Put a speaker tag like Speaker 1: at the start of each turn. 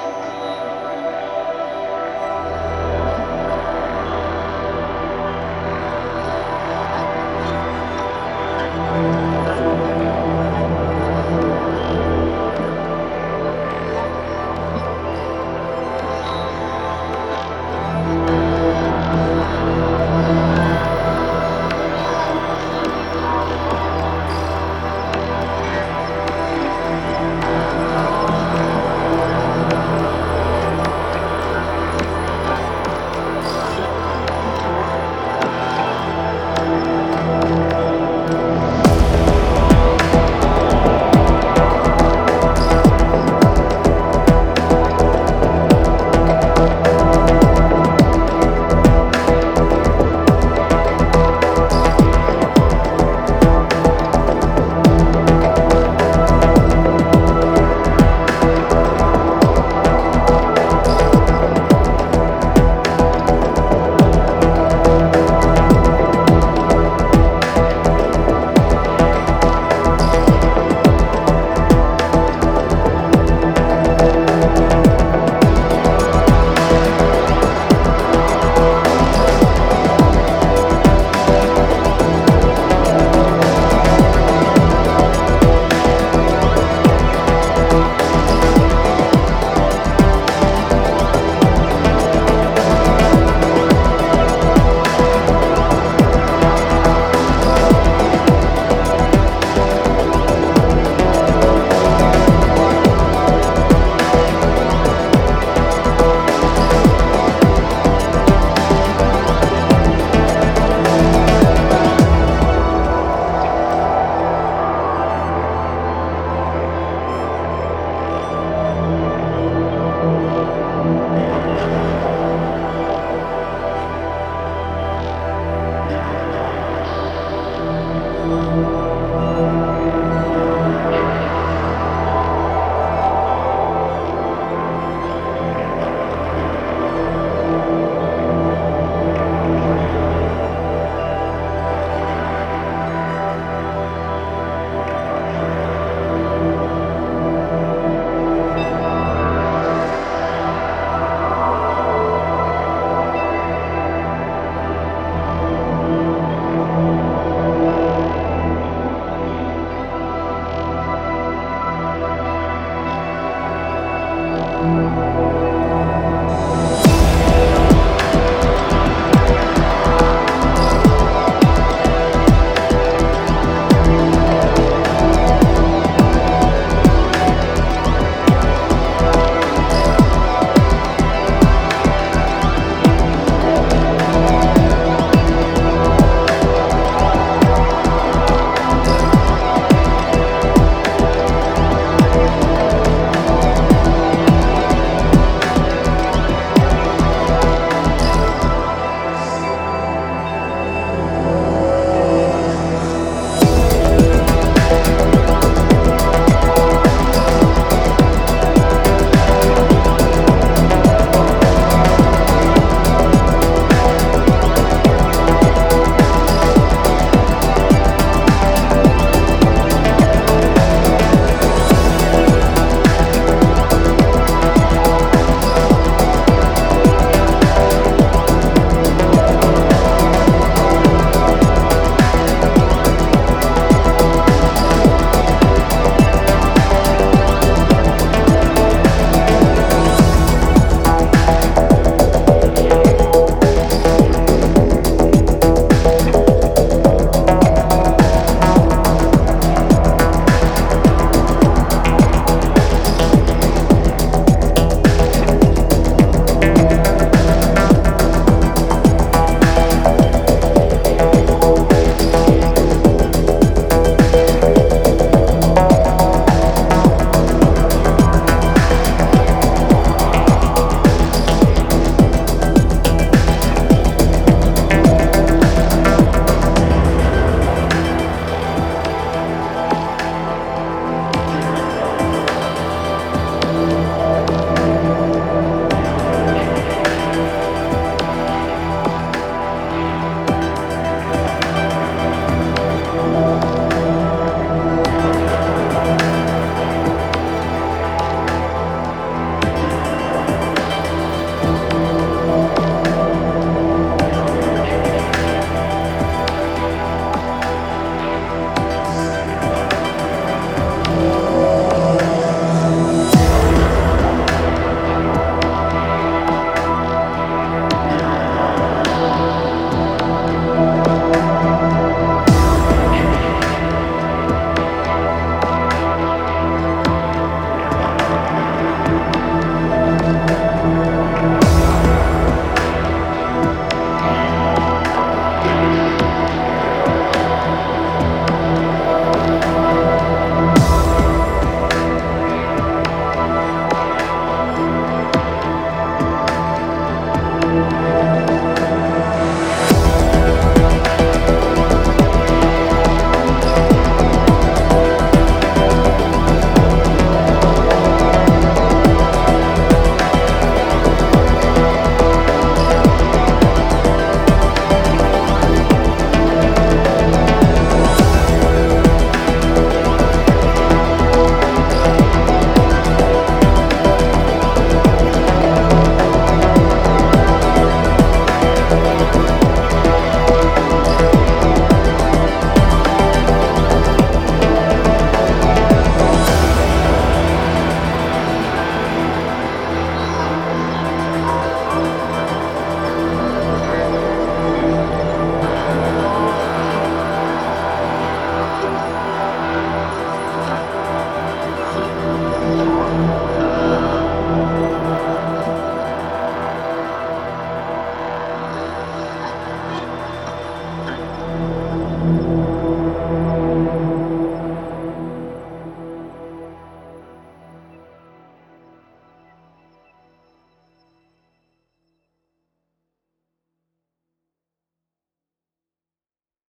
Speaker 1: Thank you. Música